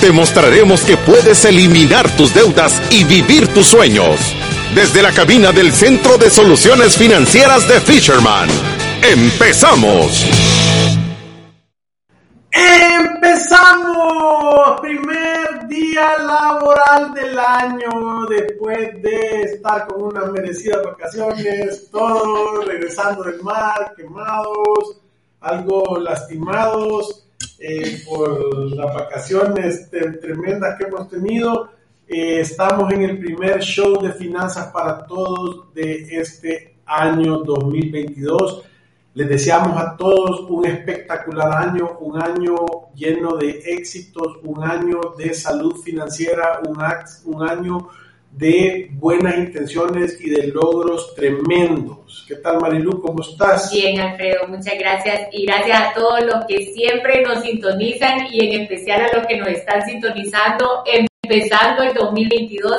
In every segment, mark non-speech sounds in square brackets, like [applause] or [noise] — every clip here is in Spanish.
Te mostraremos que puedes eliminar tus deudas y vivir tus sueños. Desde la cabina del Centro de Soluciones Financieras de Fisherman. ¡Empezamos! Empezamos, primer día laboral del año, después de estar con unas merecidas vacaciones, todos regresando del mar, quemados, algo lastimados eh, por las vacaciones tremendas que hemos tenido. Eh, estamos en el primer show de finanzas para todos de este año 2022 les deseamos a todos un espectacular año, un año lleno de éxitos, un año de salud financiera, un, un año de buenas intenciones y de logros tremendos. ¿Qué tal Marilu? ¿Cómo estás? Bien, Alfredo, muchas gracias y gracias a todos los que siempre nos sintonizan y en especial a los que nos están sintonizando empezando el 2022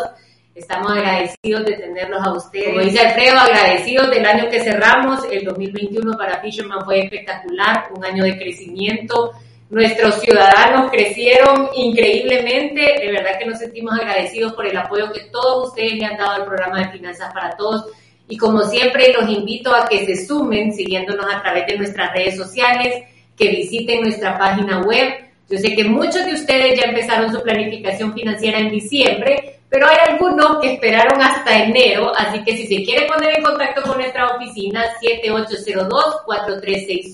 Estamos agradecidos de tenerlos a ustedes. Como dice Alfredo, agradecidos del año que cerramos. El 2021 para Fisherman fue espectacular, un año de crecimiento. Nuestros ciudadanos crecieron increíblemente. De verdad que nos sentimos agradecidos por el apoyo que todos ustedes le han dado al programa de Finanzas para Todos. Y como siempre, los invito a que se sumen siguiéndonos a través de nuestras redes sociales, que visiten nuestra página web. Yo sé que muchos de ustedes ya empezaron su planificación financiera en diciembre, pero hay algunos que esperaron hasta enero, así que si se quiere poner en contacto con nuestra oficina 7802-4368,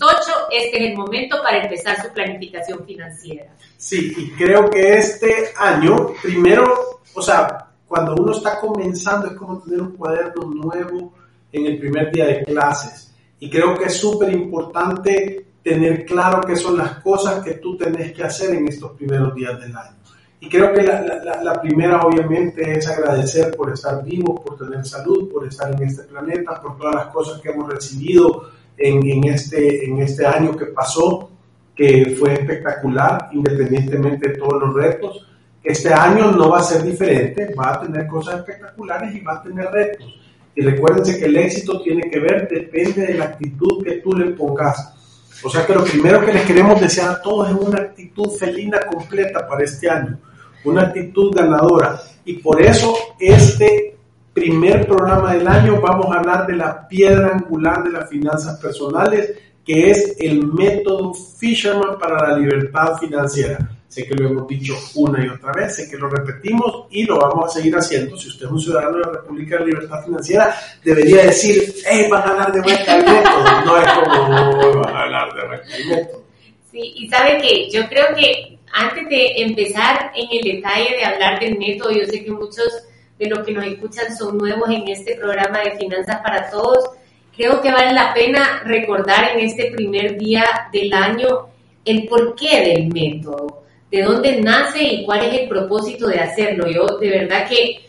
este es el momento para empezar su planificación financiera. Sí, y creo que este año, primero, o sea, cuando uno está comenzando es como tener un cuaderno nuevo en el primer día de clases. Y creo que es súper importante tener claro qué son las cosas que tú tenés que hacer en estos primeros días del año. Y creo que la, primera obviamente es agradecer por estar vivos, por tener salud, por estar en este planeta, por todas las cosas que hemos recibido en, este, en este año que pasó, que fue espectacular, independientemente de todos los retos. Este año no va a ser diferente, va a tener cosas espectaculares y va a tener retos. Y recuérdense que el éxito tiene que ver, depende de la actitud que tú le pongas. O sea que lo primero que les queremos desear a todos es una actitud felina completa para este año una actitud ganadora. Y por eso este primer programa del año vamos a hablar de la piedra angular de las finanzas personales, que es el método Fisherman para la libertad financiera. Sé que lo hemos dicho una y otra vez, sé que lo repetimos y lo vamos a seguir haciendo. Si usted es un ciudadano de la República de Libertad Financiera, debería decir, hey, van a hablar de vuelta al método. No es como, van a hablar de vuelta al método. Sí, y sabe que yo creo que antes de empezar en el detalle de hablar del método, yo sé que muchos de los que nos escuchan son nuevos en este programa de Finanzas para Todos. Creo que vale la pena recordar en este primer día del año el porqué del método, de dónde nace y cuál es el propósito de hacerlo. Yo de verdad que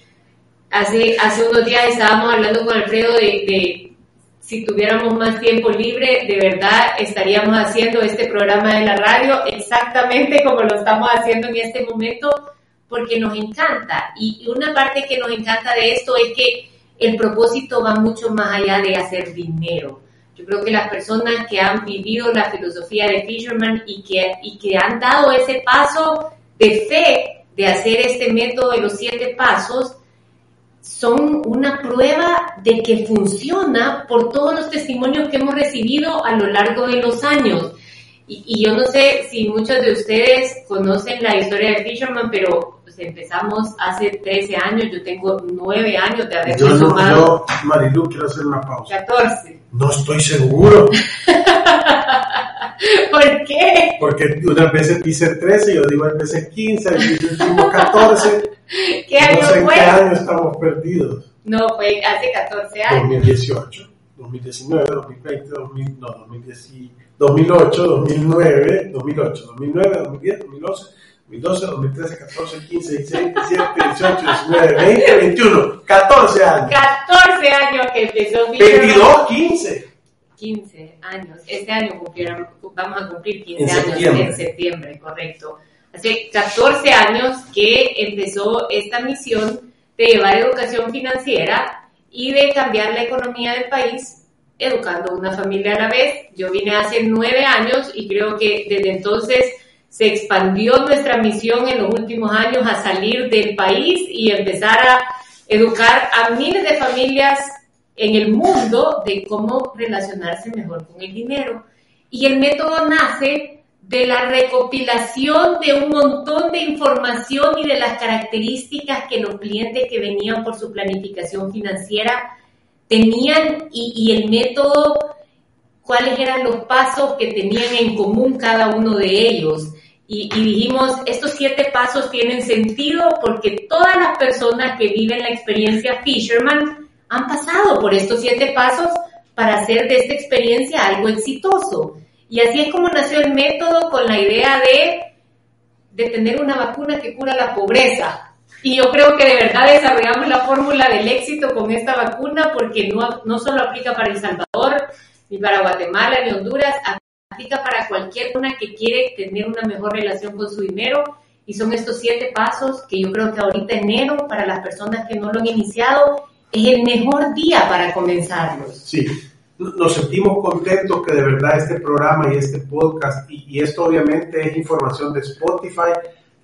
hace, hace unos días estábamos hablando con Alfredo de si tuviéramos más tiempo libre, de verdad estaríamos haciendo este programa de la radio exactamente como lo estamos haciendo en este momento, porque nos encanta. Y una parte que nos encanta de esto es que el propósito va mucho más allá de hacer dinero. Yo creo que las personas que han vivido la filosofía de Fisherman y que, y que han dado ese paso de fe de hacer este método de los siete pasos, son una prueba de que funciona por todos los testimonios que hemos recibido a lo largo de los años. Y, yo no sé si muchos de ustedes conocen la historia de Fisherman, pero pues, empezamos hace 13 años, yo tengo 9 años de haber yo Yo, Marilu, quiero hacer una pausa. 14. No estoy seguro. [laughs] ¿Por qué? Porque unas veces dice 13, yo digo a veces 15, yo digo 14. ¿Qué año no sé fue? ¿En qué año estamos perdidos? No, fue hace 14 años. 2018, 2019, 2020, 2000, no, 2010, 2008, 2009, 2008, 2009, 2010, 2011, 2012, 2013, 14, 15, 16, 17, 18, 19, 20, 21, 14 años. 14 años que empezó Fisherman. 22, 15. 15 años. Este año vamos a cumplir 15 en años septiembre. en septiembre, correcto. Hace 14 años que empezó esta misión de llevar educación financiera y de cambiar la economía del país educando una familia a la vez. Yo vine hace nueve años y creo que desde entonces se expandió nuestra misión en los últimos años a salir del país y empezar a educar a miles de familias en el mundo de cómo relacionarse mejor con el dinero. Y el método nace de la recopilación de un montón de información y de las características que los clientes que venían por su planificación financiera tenían y, el método, cuáles eran los pasos que tenían en común cada uno de ellos. Y, y, dijimos, estos siete pasos tienen sentido porque todas las personas que viven la experiencia Fisherman han pasado por estos siete pasos para hacer de esta experiencia algo exitoso. Y así es como nació el método con la idea de, de tener una vacuna que cura la pobreza. Y yo creo que de verdad desarrollamos la fórmula del éxito con esta vacuna porque no, no solo aplica para El Salvador, ni para Guatemala, ni Honduras, aplica para cualquier persona que quiere tener una mejor relación con su dinero. Y son estos siete pasos que yo creo que ahorita enero, para las personas que no lo han iniciado, es el mejor día para comenzarlos. Sí, nos sentimos contentos que de verdad este programa y este podcast, y, y esto obviamente es información de Spotify,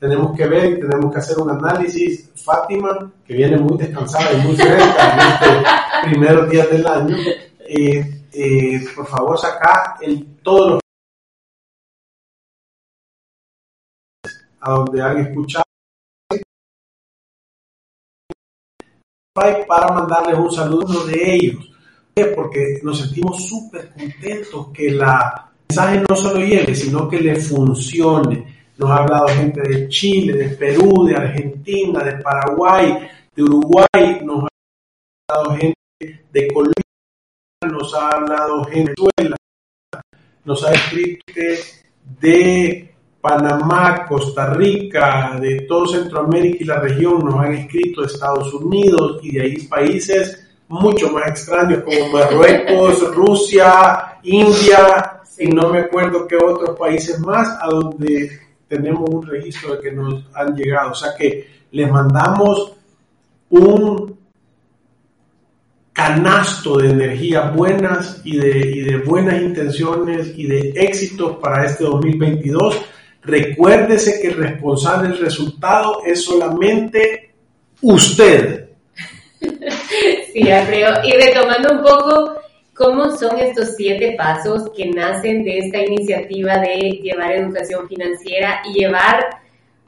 tenemos que ver y tenemos que hacer un análisis. Fátima, que viene muy descansada y muy fresca en [laughs] estos primeros días del año, eh, eh, por favor saca el, todos los a donde han escuchado para mandarles un saludo de ellos, porque nos sentimos súper contentos que la mensaje no solo llegue, sino que le funcione. Nos ha hablado gente de Chile, de Perú, de Argentina, de Paraguay, de Uruguay, nos ha hablado gente de Colombia, nos ha hablado gente de Venezuela, nos ha escrito de Panamá, Costa Rica, de todo Centroamérica y la región, nos han escrito Estados Unidos y de ahí países mucho más extraños como Marruecos, [laughs] Rusia, India y no me acuerdo qué otros países más a donde tenemos un registro de que nos han llegado. O sea que les mandamos un canasto de energías buenas y de, y de buenas intenciones y de éxitos para este 2022. Recuérdese que el responsable del resultado es solamente usted. [laughs] Sí, creo. Y retomando un poco ¿Cómo son estos siete pasos que nacen de esta iniciativa de llevar educación financiera y llevar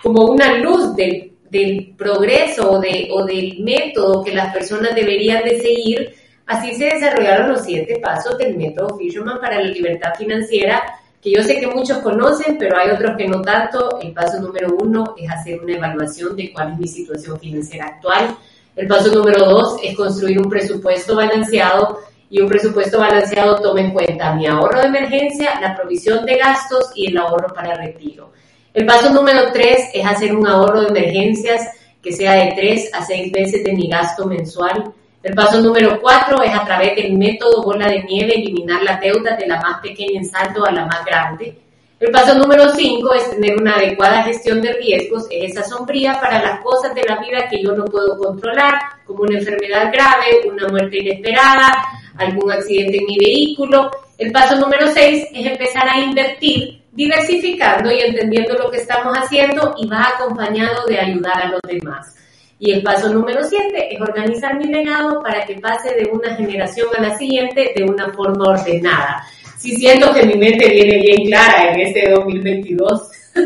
como una luz del, del progreso o, de, o del método que las personas deberían de seguir? Así se desarrollaron los siete pasos del método Fisherman para la libertad financiera, que yo sé que muchos conocen, pero hay otros que no tanto. El paso número uno es hacer una evaluación de cuál es mi situación financiera actual. El paso número dos es construir un presupuesto balanceado y un presupuesto balanceado toma en cuenta mi ahorro de emergencia, la provisión de gastos y el ahorro para retiro. El paso número tres es hacer un ahorro de emergencias que sea de tres a seis veces de mi gasto mensual. El paso número cuatro es a través del método bola de nieve eliminar las deudas de la más pequeña en saldo a la más grande. El paso número 5 es tener una adecuada gestión de riesgos, es esa sombría para las cosas de la vida que yo no puedo controlar, como una enfermedad grave, una muerte inesperada, algún accidente en mi vehículo. El paso número 6 es empezar a invertir diversificando y entendiendo lo que estamos haciendo y va acompañado de ayudar a los demás. Y el paso número 7 es organizar mi legado para que pase de una generación a la siguiente de una forma ordenada sí siento que mi mente viene bien clara en este 2022. [laughs]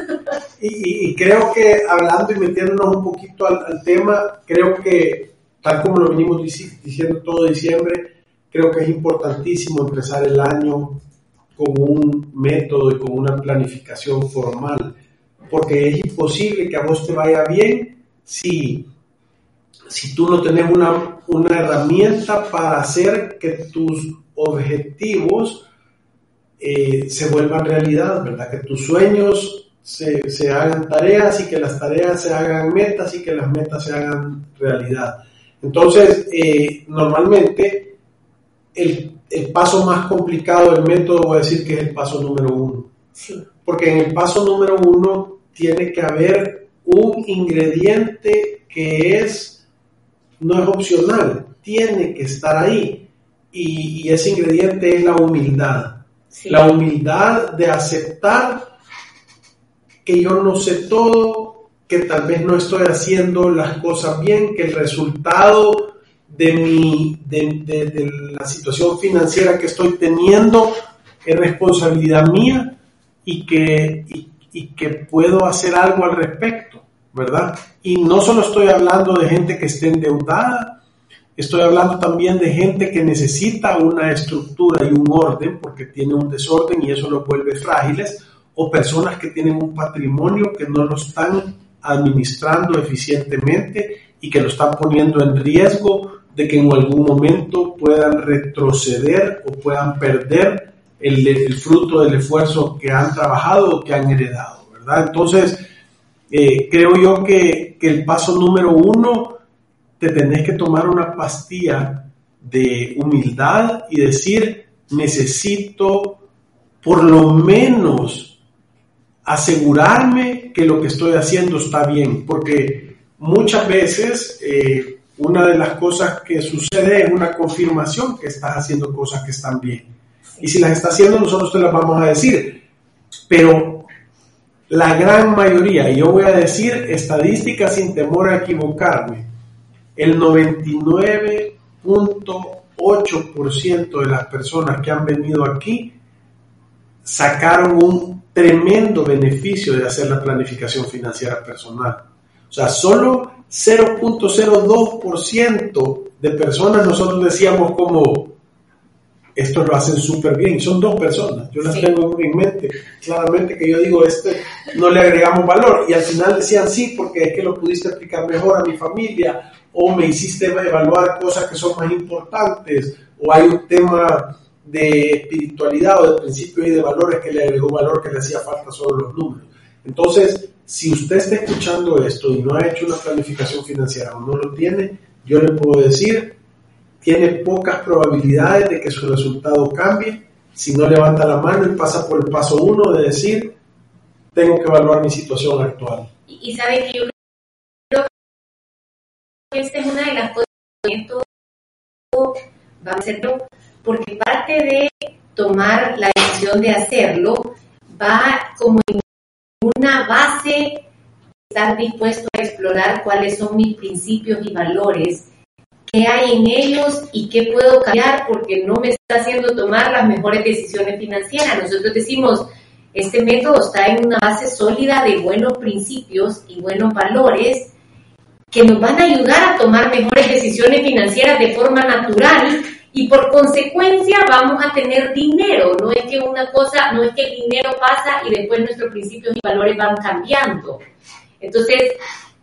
Y, y creo que hablando y metiéndonos un poquito al, tema, creo que tal como lo venimos diciendo todo diciembre, creo que es importantísimo empezar el año con un método y con una planificación formal, porque es imposible que a vos te vaya bien si, si tú no tenés una, una herramienta para hacer que tus objetivos eh, se vuelvan realidad, ¿verdad? Que tus sueños se, se, hagan tareas y que las tareas se hagan metas y que las metas se hagan realidad. Entonces, eh, normalmente el, el, paso más complicado del método voy a decir que es el paso número uno. Sí. Porque en el paso número uno tiene que haber un ingrediente que es, no es opcional, tiene que estar ahí. Y, y ese ingrediente es la humildad. Sí. La humildad de aceptar que yo no sé todo, que tal vez no estoy haciendo las cosas bien, que el resultado de, mi, de, de, de la situación financiera que estoy teniendo es responsabilidad mía y que, y, y que puedo hacer algo al respecto, ¿verdad? Y no solo estoy hablando de gente que esté endeudada, estoy hablando también de gente que necesita una estructura y un orden porque tiene un desorden y eso los vuelve frágiles, o personas que tienen un patrimonio que no lo están administrando eficientemente y que lo están poniendo en riesgo de que en algún momento puedan retroceder o puedan perder el, el fruto del esfuerzo que han trabajado o que han heredado, ¿verdad? Entonces, eh, creo yo que, el paso número uno, te tenés que tomar una pastilla de humildad y decir, necesito por lo menos asegurarme que lo que estoy haciendo está bien, porque muchas veces eh, una de las cosas que sucede es una confirmación que estás haciendo cosas que están bien. Y si las está haciendo, nosotros te las vamos a decir. Pero la gran mayoría, y yo voy a decir estadísticas sin temor a equivocarme, el 99.8% de las personas que han venido aquí sacaron un tremendo beneficio de hacer la planificación financiera personal. O sea, solo 0.02% de personas nosotros decíamos como, esto lo hacen súper bien, son dos personas, yo las sí. tengo en mente, claramente que yo digo, este no le agregamos valor, y al final decían sí, porque es que lo pudiste explicar mejor a mi familia, o me hiciste evaluar cosas que son más importantes, o hay un tema de espiritualidad o de principios y de valores que le agregó valor que le hacía falta solo los números. Entonces, si usted está escuchando esto y no ha hecho una planificación financiera o no lo tiene, yo le puedo decir, tiene pocas probabilidades de que su resultado cambie si no levanta la mano y pasa por el paso uno de decir, tengo que evaluar mi situación actual. Y, y sabe que yo creo que esta es una de las cosas que va a ser porque parte de tomar la decisión de hacerlo va como en una base estar dispuesto a explorar cuáles son mis principios y valores, qué hay en ellos y qué puedo cambiar porque no me está haciendo tomar las mejores decisiones financieras. Nosotros decimos, este método está en una base sólida de buenos principios y buenos valores que nos van a ayudar a tomar mejores decisiones financieras de forma natural y por consecuencia vamos a tener dinero. No es que una cosa, no es que el dinero pasa y después nuestros principios y valores van cambiando. Entonces,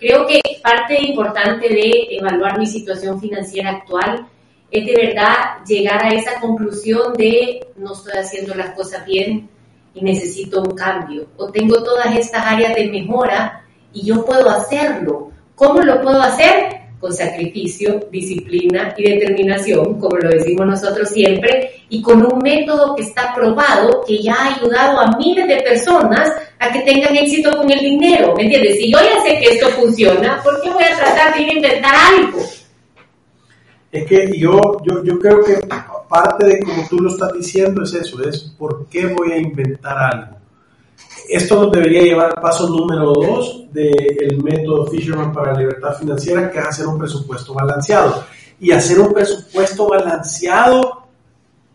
creo que parte importante de evaluar mi situación financiera actual es de verdad llegar a esa conclusión de no estoy haciendo las cosas bien y necesito un cambio. O tengo todas estas áreas de mejora y yo puedo hacerlo. ¿Cómo lo puedo hacer? Con sacrificio, disciplina y determinación, como lo decimos nosotros siempre, y con un método que está probado, que ya ha ayudado a miles de personas a que tengan éxito con el dinero. ¿Me entiendes? Si yo ya sé que esto funciona, ¿por qué voy a tratar de inventar algo? Es que yo, yo, yo creo que parte de como tú lo estás diciendo es eso, es por qué voy a inventar algo esto nos debería llevar al paso número dos del método Fisherman para la libertad financiera, que es hacer un presupuesto balanceado. Y hacer un presupuesto balanceado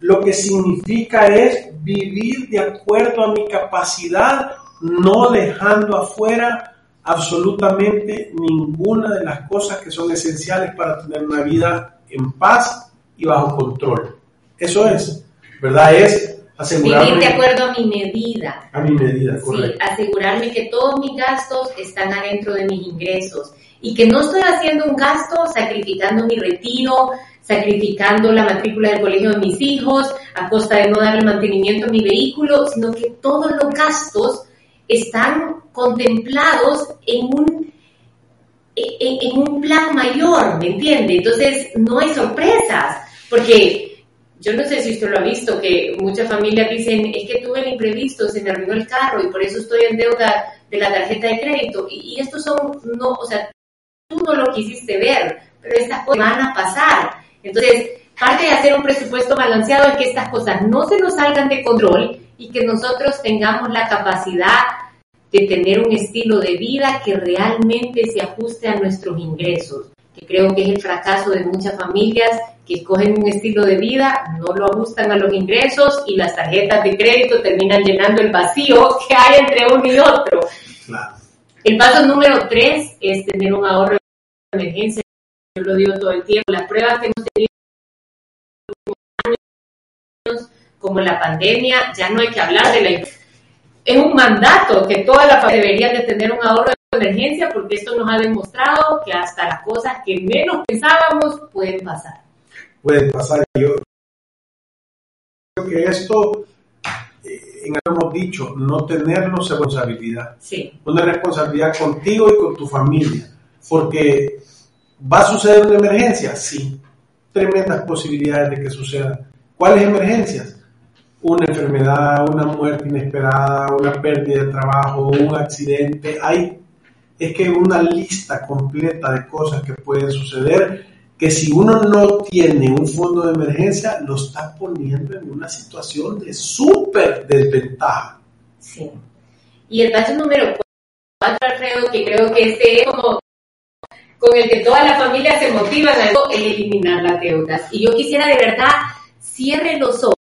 lo que significa es vivir de acuerdo a mi capacidad, no dejando afuera absolutamente ninguna de las cosas que son esenciales para tener una vida en paz y bajo control. Eso es, ¿verdad? Es Asegurarme, Vivir de acuerdo a mi medida. A mi medida, correcto. Sí, asegurarme que todos mis gastos están adentro de mis ingresos y que no estoy haciendo un gasto sacrificando mi retiro, sacrificando la matrícula del colegio de mis hijos a costa de no darle mantenimiento a mi vehículo, sino que todos los gastos están contemplados en un, en, un plan mayor, ¿me entiende? Entonces no hay sorpresas, porque yo no sé si usted lo ha visto, que muchas familias dicen, es que tuve el imprevisto, se me arruinó el carro y por eso estoy en deuda de la tarjeta de crédito. Y, y estos son, no, o sea, tú no lo quisiste ver, pero estas cosas van a pasar. Entonces, parte de hacer un presupuesto balanceado es que estas cosas no se nos salgan de control y que nosotros tengamos la capacidad de tener un estilo de vida que realmente se ajuste a nuestros ingresos, que creo que es el fracaso de muchas familias que escogen un estilo de vida, no lo ajustan a los ingresos y las tarjetas de crédito terminan llenando el vacío que hay entre uno y otro. El paso número tres es tener un ahorro de emergencia. Yo lo digo todo el tiempo. Las pruebas que hemos tenido como la pandemia, ya no hay que hablar de la es un mandato que toda la familia debería de tener un ahorro de emergencia porque esto nos ha demostrado que hasta las cosas que menos pensábamos pueden pasar. Pueden pasar. Yo creo que esto, eh, en algo hemos dicho, no tenerlo es responsabilidad. Sí. Una responsabilidad contigo y con tu familia. Porque va a suceder una emergencia, sí. Tremendas posibilidades de que suceda. ¿Cuáles emergencias? una enfermedad, una muerte inesperada, una pérdida de trabajo, un accidente. Hay, es que una lista completa de cosas que pueden suceder que si uno no tiene un fondo de emergencia, lo está poniendo en una situación de súper desventaja. Sí. Y el paso número cuatro, Alfredo, que creo que este es como con el que toda la familia se motiva a eliminar las deudas. Y yo quisiera de verdad, cierre los ojos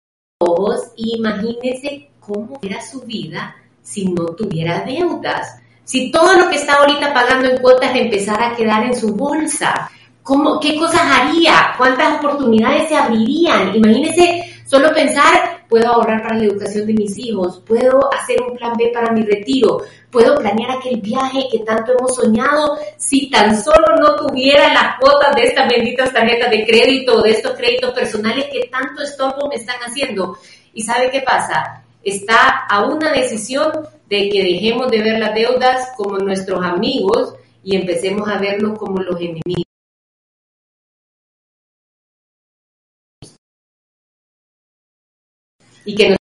imagínese cómo era su vida si no tuviera deudas. Si todo lo que está ahorita pagando en cuotas empezara a quedar en su bolsa, ¿cómo, ¿qué cosas haría? ¿Cuántas oportunidades se abrirían? Imagínese solo pensar, puedo ahorrar para la educación de mis hijos, puedo hacer un plan B para mi retiro, puedo planear aquel viaje que tanto hemos soñado si tan solo no tuviera las cuotas de estas benditas tarjetas de crédito de estos créditos personales que tanto estorbo me están haciendo. ¿Y sabe qué pasa? Está a una decisión de que dejemos de ver las deudas como nuestros amigos y empecemos a verlos como los enemigos. Y que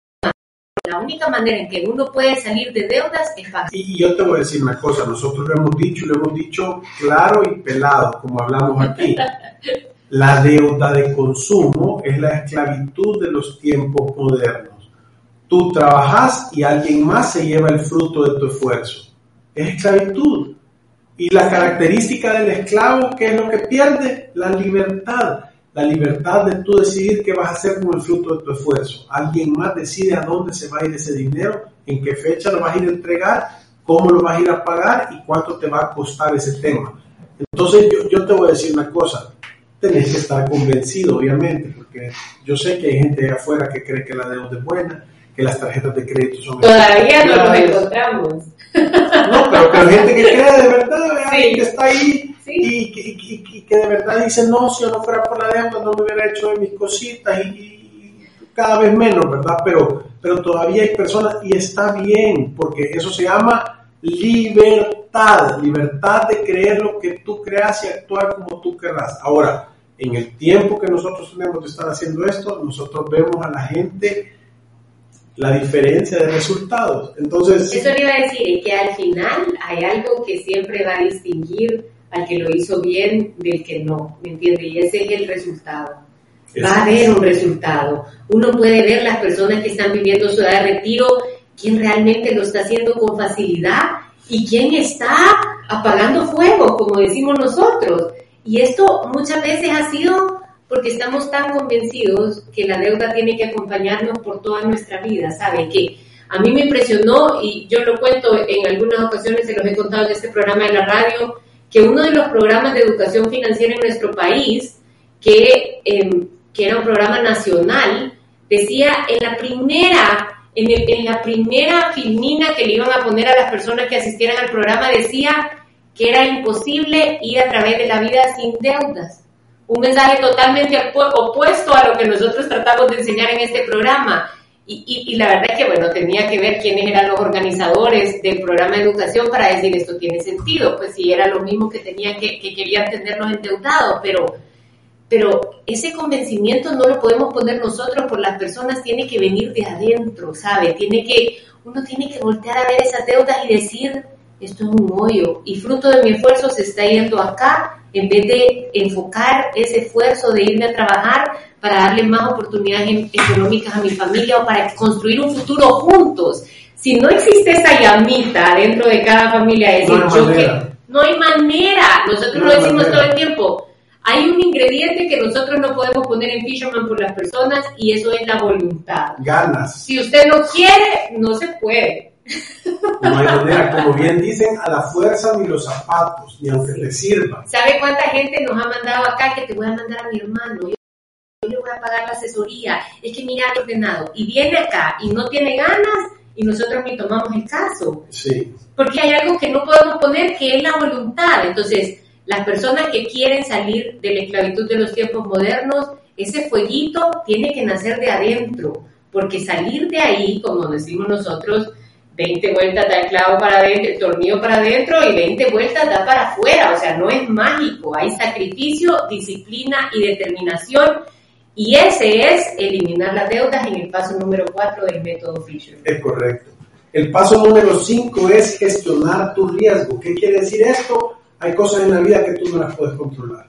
la única manera en que uno puede salir de deudas es fácil. Y yo te voy a decir una cosa, nosotros lo hemos dicho, lo hemos dicho claro y pelado, como hablamos aquí. [laughs] La deuda de consumo es la esclavitud de los tiempos modernos. Tú trabajas y alguien más se lleva el fruto de tu esfuerzo. Es esclavitud. Y la característica del esclavo, ¿qué es lo que pierde? La libertad. La libertad de tú decidir qué vas a hacer con el fruto de tu esfuerzo. Alguien más decide a dónde se va a ir ese dinero, en qué fecha lo vas a ir a entregar, cómo lo vas a ir a pagar y cuánto te va a costar ese tema. Entonces yo, yo te voy a decir una cosa, tenés que estar convencido, obviamente, porque yo sé que hay gente afuera que cree que la deuda es buena, que las tarjetas de crédito son... Todavía no los encontramos. No, pero que hay gente que cree de verdad, que está ahí y, que de verdad dice, no, si yo no fuera por la deuda no me hubiera hecho de mis cositas y, cada vez menos, ¿verdad? Pero, pero todavía hay personas y está bien, porque eso se llama libertad, libertad de creer lo que tú creas y actuar como tú querrás. Ahora, en el tiempo que nosotros tenemos de estar haciendo esto, nosotros vemos a la gente la diferencia de resultados. Entonces, eso le iba a decir, que al final hay algo que siempre va a distinguir al que lo hizo bien del que no, ¿me entiende? Y ese es el resultado. Va a haber un resultado. Uno puede ver las personas que están viviendo su edad de retiro, quién realmente lo está haciendo con facilidad y quién está apagando fuego, como decimos nosotros. Y esto muchas veces ha sido porque estamos tan convencidos que la deuda tiene que acompañarnos por toda nuestra vida, ¿sabe? Que a mí me impresionó, y yo lo cuento en algunas ocasiones, se los he contado en este programa de la radio, que uno de los programas de educación financiera en nuestro país, que, em, que era un programa nacional, decía en la primera en, en, la primera filmina que le iban a poner a las personas que asistieran al programa decía que era imposible ir a través de la vida sin deudas. Un mensaje totalmente opuesto a lo que nosotros tratamos de enseñar en este programa. Y, la verdad es que, bueno, tenía que ver quiénes eran los organizadores del programa de educación para decir esto tiene sentido. Pues si era lo mismo que tenían que, que querían tenernos endeudados, pero, pero ese convencimiento no lo podemos poner nosotros por las personas, tiene que venir de adentro, ¿sabe? Tiene que, uno tiene que voltear a ver esas deudas y decir, esto es un hoyo y fruto de mi esfuerzo se está yendo acá en vez de enfocar ese esfuerzo de irme a trabajar para darle más oportunidades económicas a mi familia o para construir un futuro juntos. Si no existe esa llamita dentro de cada familia, decir, no no hay manera, nosotros lo decimos todo el tiempo, hay un ingrediente que nosotros no podemos poner en Fisherman por las personas y eso es la voluntad. Ganas. Si usted no quiere, no se puede. No hay manera, como bien dicen, a la fuerza ni los zapatos, ni aunque le sirva. ¿Sabe cuánta gente nos ha mandado acá que te voy a mandar a mi hermano? Yo, le voy a pagar la asesoría. Es que mira ordenado. Y viene acá y no tiene ganas y nosotros ni tomamos el caso. Sí. Porque hay algo que no podemos poner que es la voluntad. Entonces, las personas que quieren salir de la esclavitud de los tiempos modernos, ese fueguito tiene que nacer de adentro. Porque salir de ahí, como decimos nosotros, 20 vueltas da el clavo para adentro, el tornillo para adentro y 20 vueltas da para afuera. O sea, no es mágico. Hay sacrificio, disciplina y determinación. Y ese es eliminar las deudas en el paso número 4 del método Fisher. Es correcto. El paso número 5 es gestionar tu riesgo. ¿Qué quiere decir esto? Hay cosas en la vida que tú no las puedes controlar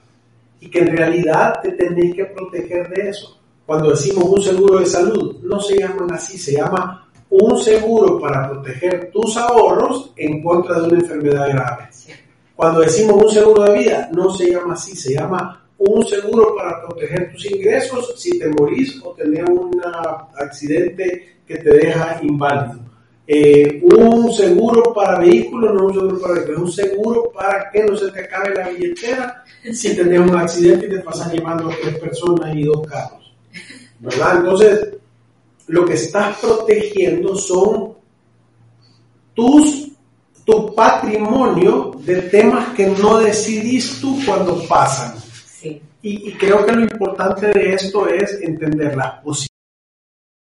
y que en realidad te tenés que proteger de eso. Cuando decimos un seguro de salud, no se llaman así, se llama un seguro para proteger tus ahorros en contra de una enfermedad grave. Cuando decimos un seguro de vida, no se llama así, se llama un seguro para proteger tus ingresos si te morís o tenés un accidente que te deja inválido. Eh, un seguro para vehículos, no un seguro para vehículos, un seguro para que no se te acabe la billetera si tenés un accidente y te pasas llevando a tres personas y dos carros. ¿Verdad? Entonces, lo que estás protegiendo son tus, tu patrimonio de temas que no decidís tú cuando pasan. Y, creo que lo importante de esto es entender las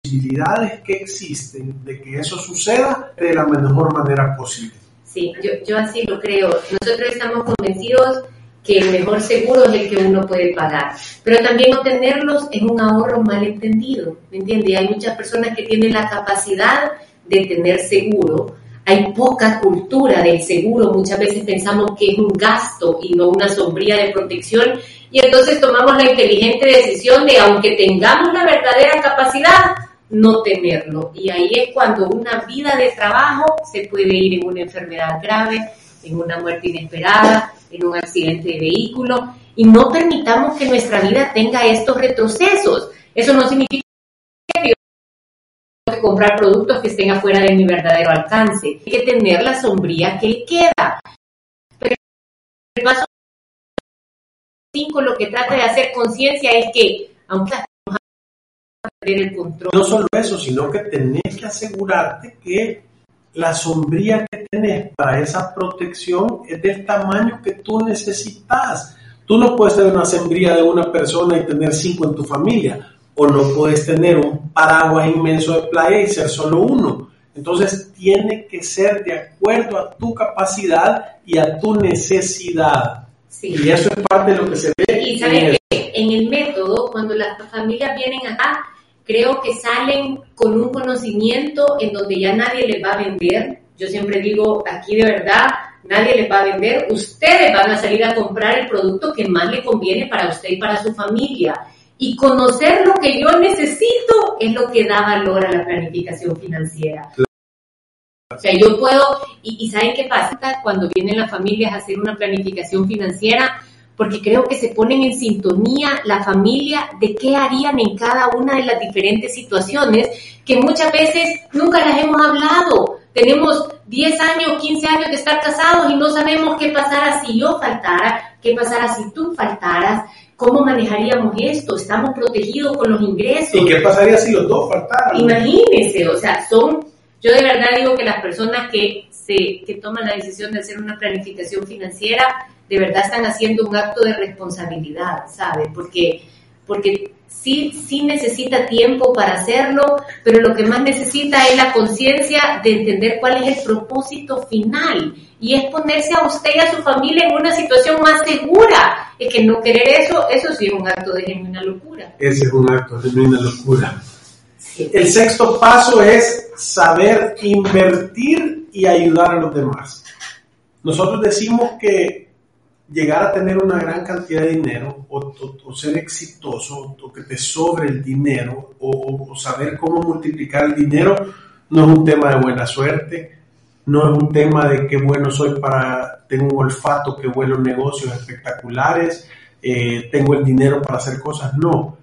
posibilidades que existen de que eso suceda de la mejor manera posible. Sí, yo, yo así lo creo. Nosotros estamos convencidos que el mejor seguro es el que uno puede pagar. Pero también no tenerlos es un ahorro mal entendido, ¿me entiende? Hay muchas personas que tienen la capacidad de tener seguro. Hay poca cultura del seguro. Muchas veces pensamos que es un gasto y no una sombría de protección. Y entonces tomamos la inteligente decisión de, aunque tengamos la verdadera capacidad, no tenerlo. Y ahí es cuando una vida de trabajo se puede ir en una enfermedad grave, en una muerte inesperada, en un accidente de vehículo y no permitamos que nuestra vida tenga estos retrocesos. Eso no significa que yo tengo que comprar productos que estén afuera de mi verdadero alcance. Hay que tener la sombría que queda. Pero el paso 5 lo que trata de hacer conciencia es que, aunque el control. No solo eso, sino que tenés que asegurarte que la sombría que tenés para esa protección es del tamaño que tú necesitas. Tú no puedes tener una sombría de una persona y tener cinco en tu familia, o no puedes tener un paraguas inmenso de playa y ser solo uno. Entonces tiene que ser de acuerdo a tu capacidad y a tu necesidad. Y eso es parte de lo que se ve. Y sabes que en el método, cuando las familias vienen acá, creo que salen con un conocimiento en donde ya nadie les va a vender. Yo siempre digo, aquí de verdad, nadie les va a vender. Ustedes van a salir a comprar el producto que más le conviene para usted y para su familia. Y conocer lo que yo necesito es lo que da valor a la planificación financiera. O sea, yo puedo, y, y ¿saben qué pasa? Cuando vienen las familias a hacer una planificación financiera, porque creo que se ponen en sintonía la familia de qué harían en cada una de las diferentes situaciones que muchas veces nunca las hemos hablado. Tenemos 10 años, 15 años de estar casados y no sabemos qué pasara si yo faltara, qué pasara si tú faltaras, cómo manejaríamos esto, estamos protegidos con los ingresos. ¿Y qué pasaría si los dos faltaran? Imagínense, o sea, son, yo de verdad digo que las personas que, se, que toman la decisión de hacer una planificación financiera, de verdad están haciendo un acto de responsabilidad, ¿sabe? Porque, porque sí, sí necesita tiempo para hacerlo, pero lo que más necesita es la conciencia de entender cuál es el propósito final y es ponerse a usted y a su familia en una situación más segura. Es que no querer eso, eso sí es un acto de genuina locura. Ese es un acto de genuina locura. El sexto paso es saber invertir y ayudar a los demás. Nosotros decimos que llegar a tener una gran cantidad de dinero o, ser exitoso o que te sobre el dinero o, saber cómo multiplicar el dinero no es un tema de buena suerte, no es un tema de qué bueno soy para, tengo un olfato que vuelo negocios espectaculares, eh, tengo el dinero para hacer cosas, no,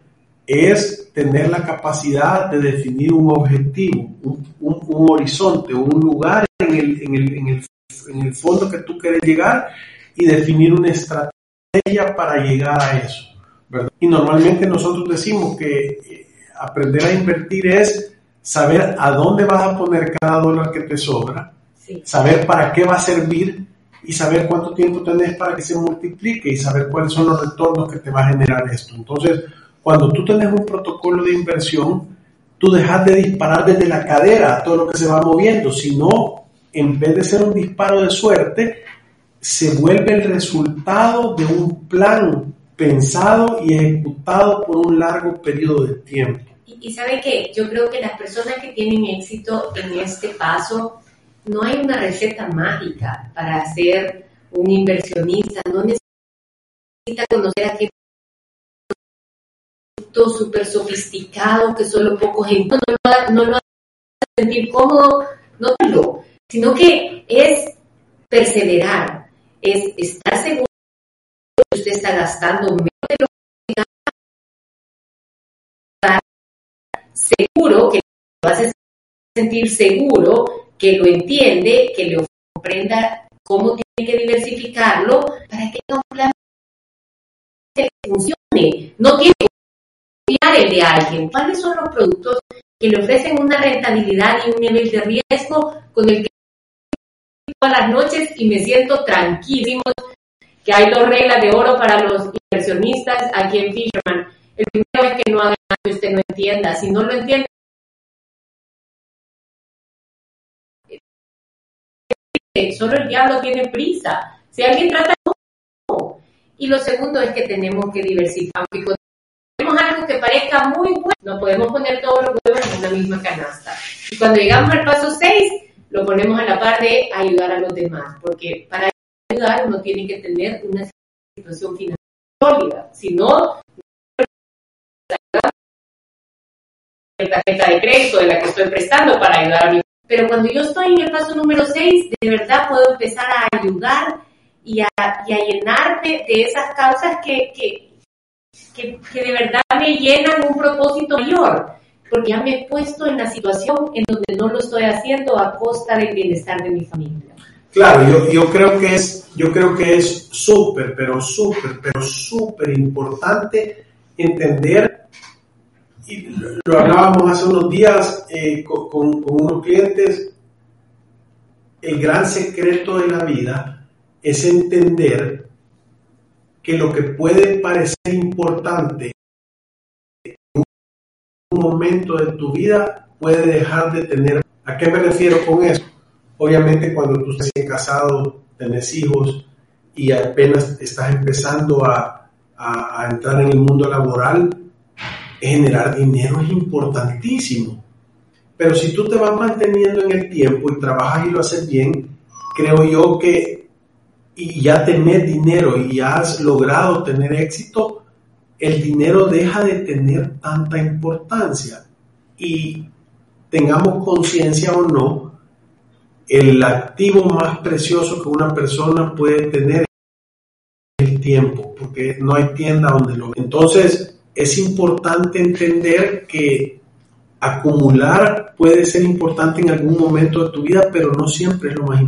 es tener la capacidad de definir un objetivo, un, horizonte, un lugar en el, en, el, en, el, en el fondo que tú quieres llegar y definir una estrategia para llegar a eso. Y normalmente nosotros decimos que eh, aprender a invertir es saber a dónde vas a poner cada dólar que te sobra, saber para qué va a servir y saber cuánto tiempo tenés para que se multiplique y saber cuáles son los retornos que te va a generar esto. Entonces, cuando tú tenés un protocolo de inversión, tú dejas de disparar desde la cadera a todo lo que se va moviendo, sino en vez de ser un disparo de suerte, se vuelve el resultado de un plan pensado y ejecutado por un largo periodo de tiempo. Y, sabe que yo creo que las personas que tienen éxito en este paso, no hay una receta mágica para ser un inversionista, no necesita conocer a qué súper sofisticado que solo pocos no, no, no lo hace sentir cómodo, no sino que es perseverar, es estar seguro que usted está gastando menos de lo que gasta, seguro que lo hace sentir seguro, que lo entiende, que le comprenda cómo tiene que diversificarlo para que un plan que funcione. No tiene que copiar el de alguien. ¿Cuáles son los productos que le ofrecen una rentabilidad y un nivel de riesgo con el que todas las noches y me siento tranquilo. Que hay dos reglas de oro para los inversionistas aquí en Fisherman. El primero es que no haga nada que usted no entienda. Si no lo entiende, solo el diablo tiene prisa. Si alguien trata, no. Y lo segundo es que tenemos que diversificar. Aunque tenemos algo que parezca muy bueno, no podemos poner todos los huevos en la misma canasta. Y cuando llegamos al paso 6, lo ponemos a la par de ayudar a los demás, porque para ayudar uno tiene que tener una situación financiera sólida, si no, tarjeta de crédito de la que estoy prestando para ayudar a mi pero cuando yo estoy en el paso número 6, de verdad puedo empezar a ayudar y a, y a llenarme de esas causas que, que, que, que de verdad me llenan un propósito mayor porque ya me he puesto en la situación en donde no lo estoy haciendo a costa del bienestar de mi familia. Claro, yo, yo creo que es, yo creo que es súper, pero súper, pero súper importante entender, y lo hablábamos hace unos días eh, con, con unos clientes, el gran secreto de la vida es entender que lo que puede parecer importante un momento de tu vida puede dejar de tener. ¿A qué me refiero con eso? Obviamente cuando tú estás casado, tenés hijos y apenas estás empezando a, entrar en el mundo laboral, generar dinero es importantísimo. Pero si tú te vas manteniendo en el tiempo y trabajas y lo haces bien, creo yo que y ya tenés dinero y has logrado tener éxito, el dinero deja de tener tanta importancia y tengamos conciencia o no, el activo más precioso que una persona puede tener es el tiempo, porque no hay tienda donde lo... Entonces, es importante entender que acumular puede ser importante en algún momento de tu vida, pero no siempre es lo más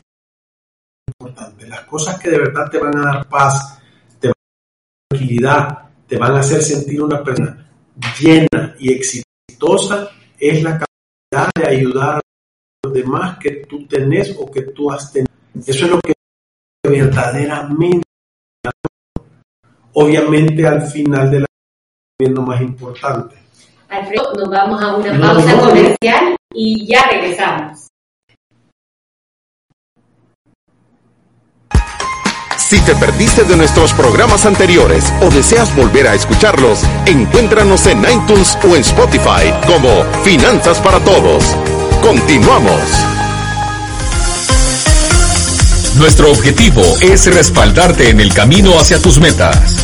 importante. Las cosas que de verdad te van a dar paz, te van a dar tranquilidad, te van a hacer sentir una persona llena y exitosa es la capacidad de ayudar a los demás que tú tenés o que tú has tenido. Eso es lo que verdaderamente, obviamente al final de la viendo más importante. Alfredo, nos vamos a una pausa comercial y ya regresamos. Si te perdiste de nuestros programas anteriores o deseas volver a escucharlos, encuéntranos en iTunes o en Spotify como Finanzas para Todos. Continuamos. Nuestro objetivo es respaldarte en el camino hacia tus metas.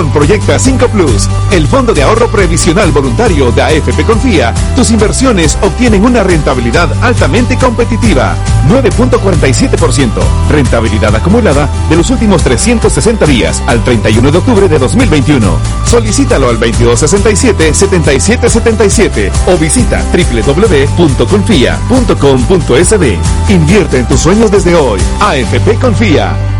Con Proyecta 5 Plus, el Fondo de Ahorro Previsional Voluntario de AFP Confía, tus inversiones obtienen una rentabilidad altamente competitiva, 9.47%, rentabilidad acumulada de los últimos 360 días al 31 de octubre de 2021. Solicítalo al 2267-7777 o visita www.confia.com.sb. Invierte en tus sueños desde hoy. AFP Confía.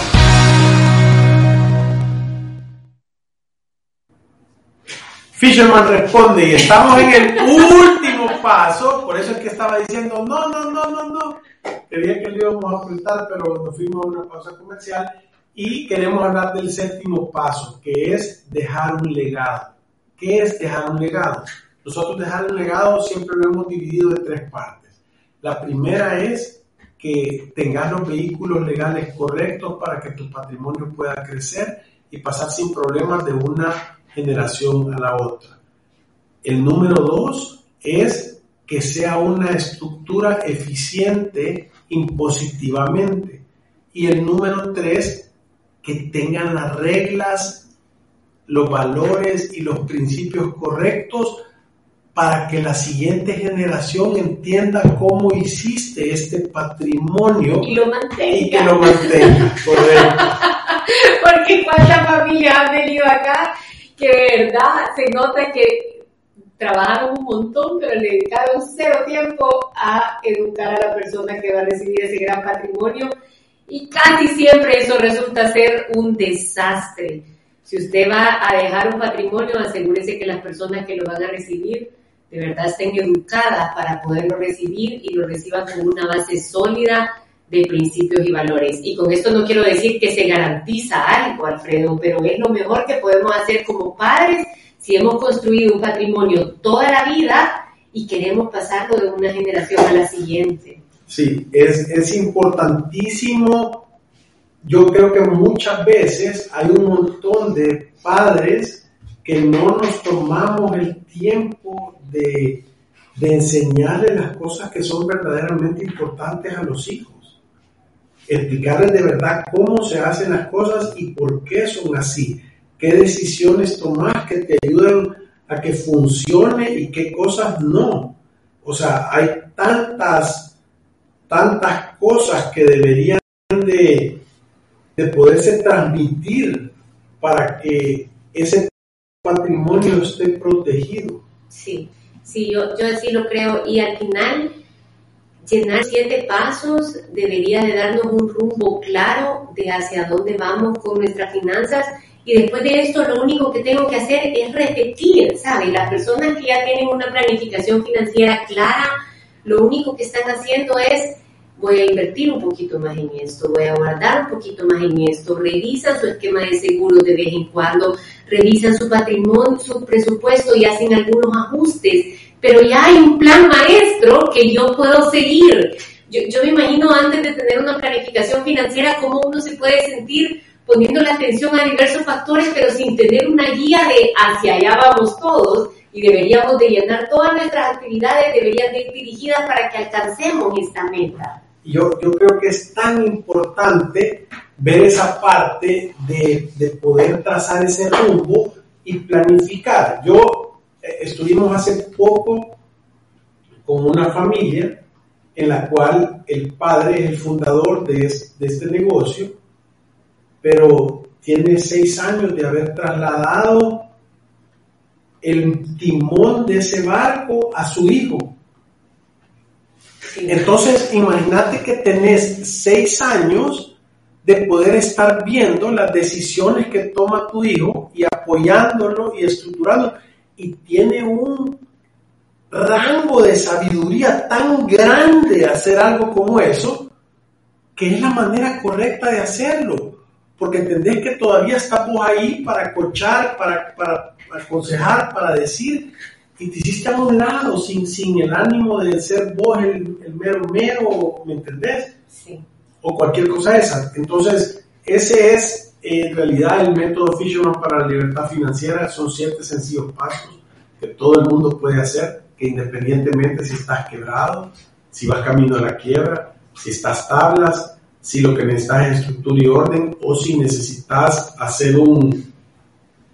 Fisherman responde y estamos en el último paso, por eso es que estaba diciendo, no, no, no, no, no. Quería que lo íbamos a ocultar, pero nos fuimos a una pausa comercial y queremos hablar del séptimo paso, que es dejar un legado. ¿Qué es dejar un legado? Nosotros dejar un legado siempre lo hemos dividido en tres partes. La primera es que tengas los vehículos legales correctos para que tu patrimonio pueda crecer y pasar sin problemas de una generación a la otra. El número dos es que sea una estructura eficiente impositivamente. Y el número tres, que tengan las reglas, los valores y los principios correctos para que la siguiente generación entienda cómo hiciste este patrimonio y lo mantenga. Y que lo mantenga, correcto. [laughs] Porque cuántas familias han venido acá que de verdad se nota que trabajaron un montón, pero le dedicaron cero tiempo a educar a la persona que va a recibir ese gran patrimonio y casi siempre eso resulta ser un desastre. Si usted va a dejar un patrimonio, asegúrese que las personas que lo van a recibir de verdad estén educadas para poderlo recibir y lo reciban con una base sólida de principios y valores. Y con esto no quiero decir que se garantiza algo, Alfredo, pero es lo mejor que podemos hacer como padres si hemos construido un patrimonio toda la vida y queremos pasarlo de una generación a la siguiente. Sí, es, es importantísimo. Yo creo que muchas veces hay un montón de padres que no nos tomamos el tiempo de, de enseñarles las cosas que son verdaderamente importantes a los hijos explicarles de verdad cómo se hacen las cosas y por qué son así, qué decisiones tomar que te ayudan a que funcione y qué cosas no. O sea, hay tantas, tantas cosas que deberían de, de poderse transmitir para que ese patrimonio esté protegido. Sí, sí, yo, yo así lo creo. Y al final, llenar siete pasos debería de darnos un rumbo claro de hacia dónde vamos con nuestras finanzas y después de esto lo único que tengo que hacer es repetir, ¿sabes? Las personas que ya tienen una planificación financiera clara, lo único que están haciendo es voy a invertir un poquito más en esto, voy a guardar un poquito más en esto, revisan su esquema de seguro de vez en cuando, revisan su patrimonio, su presupuesto y hacen algunos ajustes pero ya hay un plan maestro que yo puedo seguir. Yo, me imagino antes de tener una planificación financiera cómo uno se puede sentir poniendo la atención a diversos factores, pero sin tener una guía de hacia allá vamos todos y deberíamos de llenar todas nuestras actividades, deberían de ir dirigidas para que alcancemos esta meta. Yo, yo creo que es tan importante ver esa parte de, de poder trazar ese rumbo y planificar. Yo estuvimos hace poco con una familia en la cual el padre es el fundador de, de este negocio, pero tiene seis años de haber trasladado el timón de ese barco a su hijo. Entonces, imagínate que tenés seis años de poder estar viendo las decisiones que toma tu hijo y apoyándolo y estructurando. Y tiene un rango de sabiduría tan grande hacer algo como eso, que es la manera correcta de hacerlo. Porque entendés que todavía estamos ahí para cochar, para, para, aconsejar, para decir, y te hiciste a un lado sin, sin el ánimo de ser vos el, el mero mero, ¿me entendés? Sí. O cualquier cosa esa. Entonces, ese es en realidad el método Fisherman para la libertad financiera. Son siete sencillos pasos que todo el mundo puede hacer, que independientemente si estás quebrado, si vas camino a la quiebra, si estás tablas, si lo que necesitas es estructura y orden, o si necesitas hacer un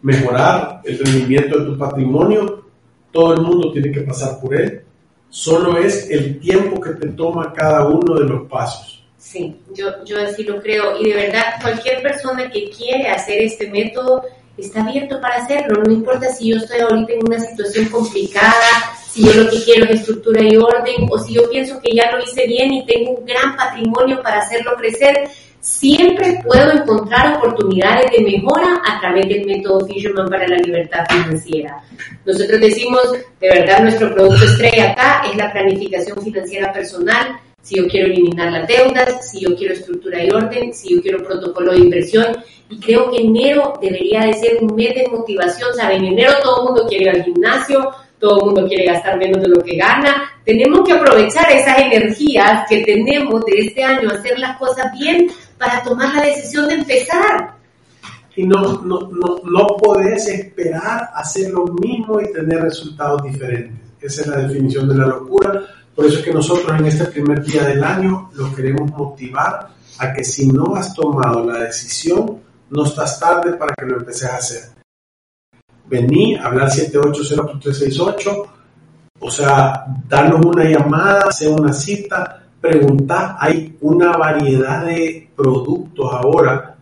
mejorar el rendimiento de tu patrimonio, todo el mundo tiene que pasar por él. Solo es el tiempo que te toma cada uno de los pasos. Sí, yo, yo así lo creo. Y de verdad, cualquier persona que quiere hacer este método está abierto para hacerlo. No importa si yo estoy ahorita en una situación complicada, si yo lo que quiero es estructura y orden, o si yo pienso que ya lo hice bien y tengo un gran patrimonio para hacerlo crecer. Siempre puedo encontrar oportunidades de mejora a través del método Fisherman para la libertad financiera. Nosotros decimos, de verdad, nuestro producto estrella acá es la planificación financiera personal. Si yo quiero eliminar las deudas, si yo quiero estructura y orden, si yo quiero protocolo de inversión. Y creo que enero debería de ser un mes de motivación. Saben, en enero todo el mundo quiere ir al gimnasio, todo el mundo quiere gastar menos de lo que gana. Tenemos que aprovechar esas energías que tenemos de este año, hacer las cosas bien para tomar la decisión de empezar. Y no, no, no, no podés esperar hacer lo mismo y tener resultados diferentes. Esa es la definición de la locura. Por eso es que nosotros en este primer día del año lo queremos motivar a que si no has tomado la decisión, no estás tarde para que lo empeces a hacer. Vení, hablar 780368, o sea, darnos una llamada, hacer una cita, preguntar. Hay una variedad de productos ahora.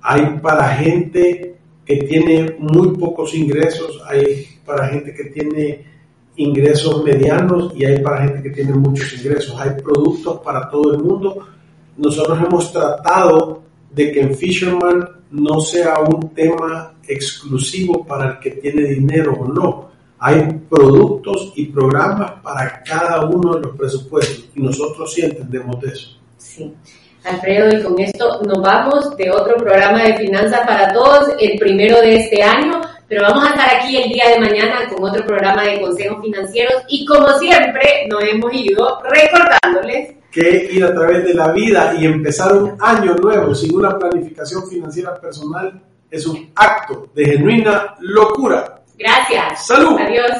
Hay para gente que tiene muy pocos ingresos, hay para gente que tiene ingresos medianos y hay para gente que tiene muchos ingresos. Hay productos para todo el mundo. Nosotros hemos tratado de que en Fisherman no sea un tema exclusivo para el que tiene dinero o no. Hay productos y programas para cada uno de los presupuestos y nosotros sí entendemos de eso. Sí. Alfredo, y con esto nos vamos de otro programa de Finanzas para Todos, el primero de este año, pero vamos a estar aquí el día de mañana con otro programa de consejos financieros y como siempre nos hemos ido recordándoles que ir a través de la vida y empezar un año nuevo sin una planificación financiera personal es un acto de genuina locura. Gracias. Salud. Adiós.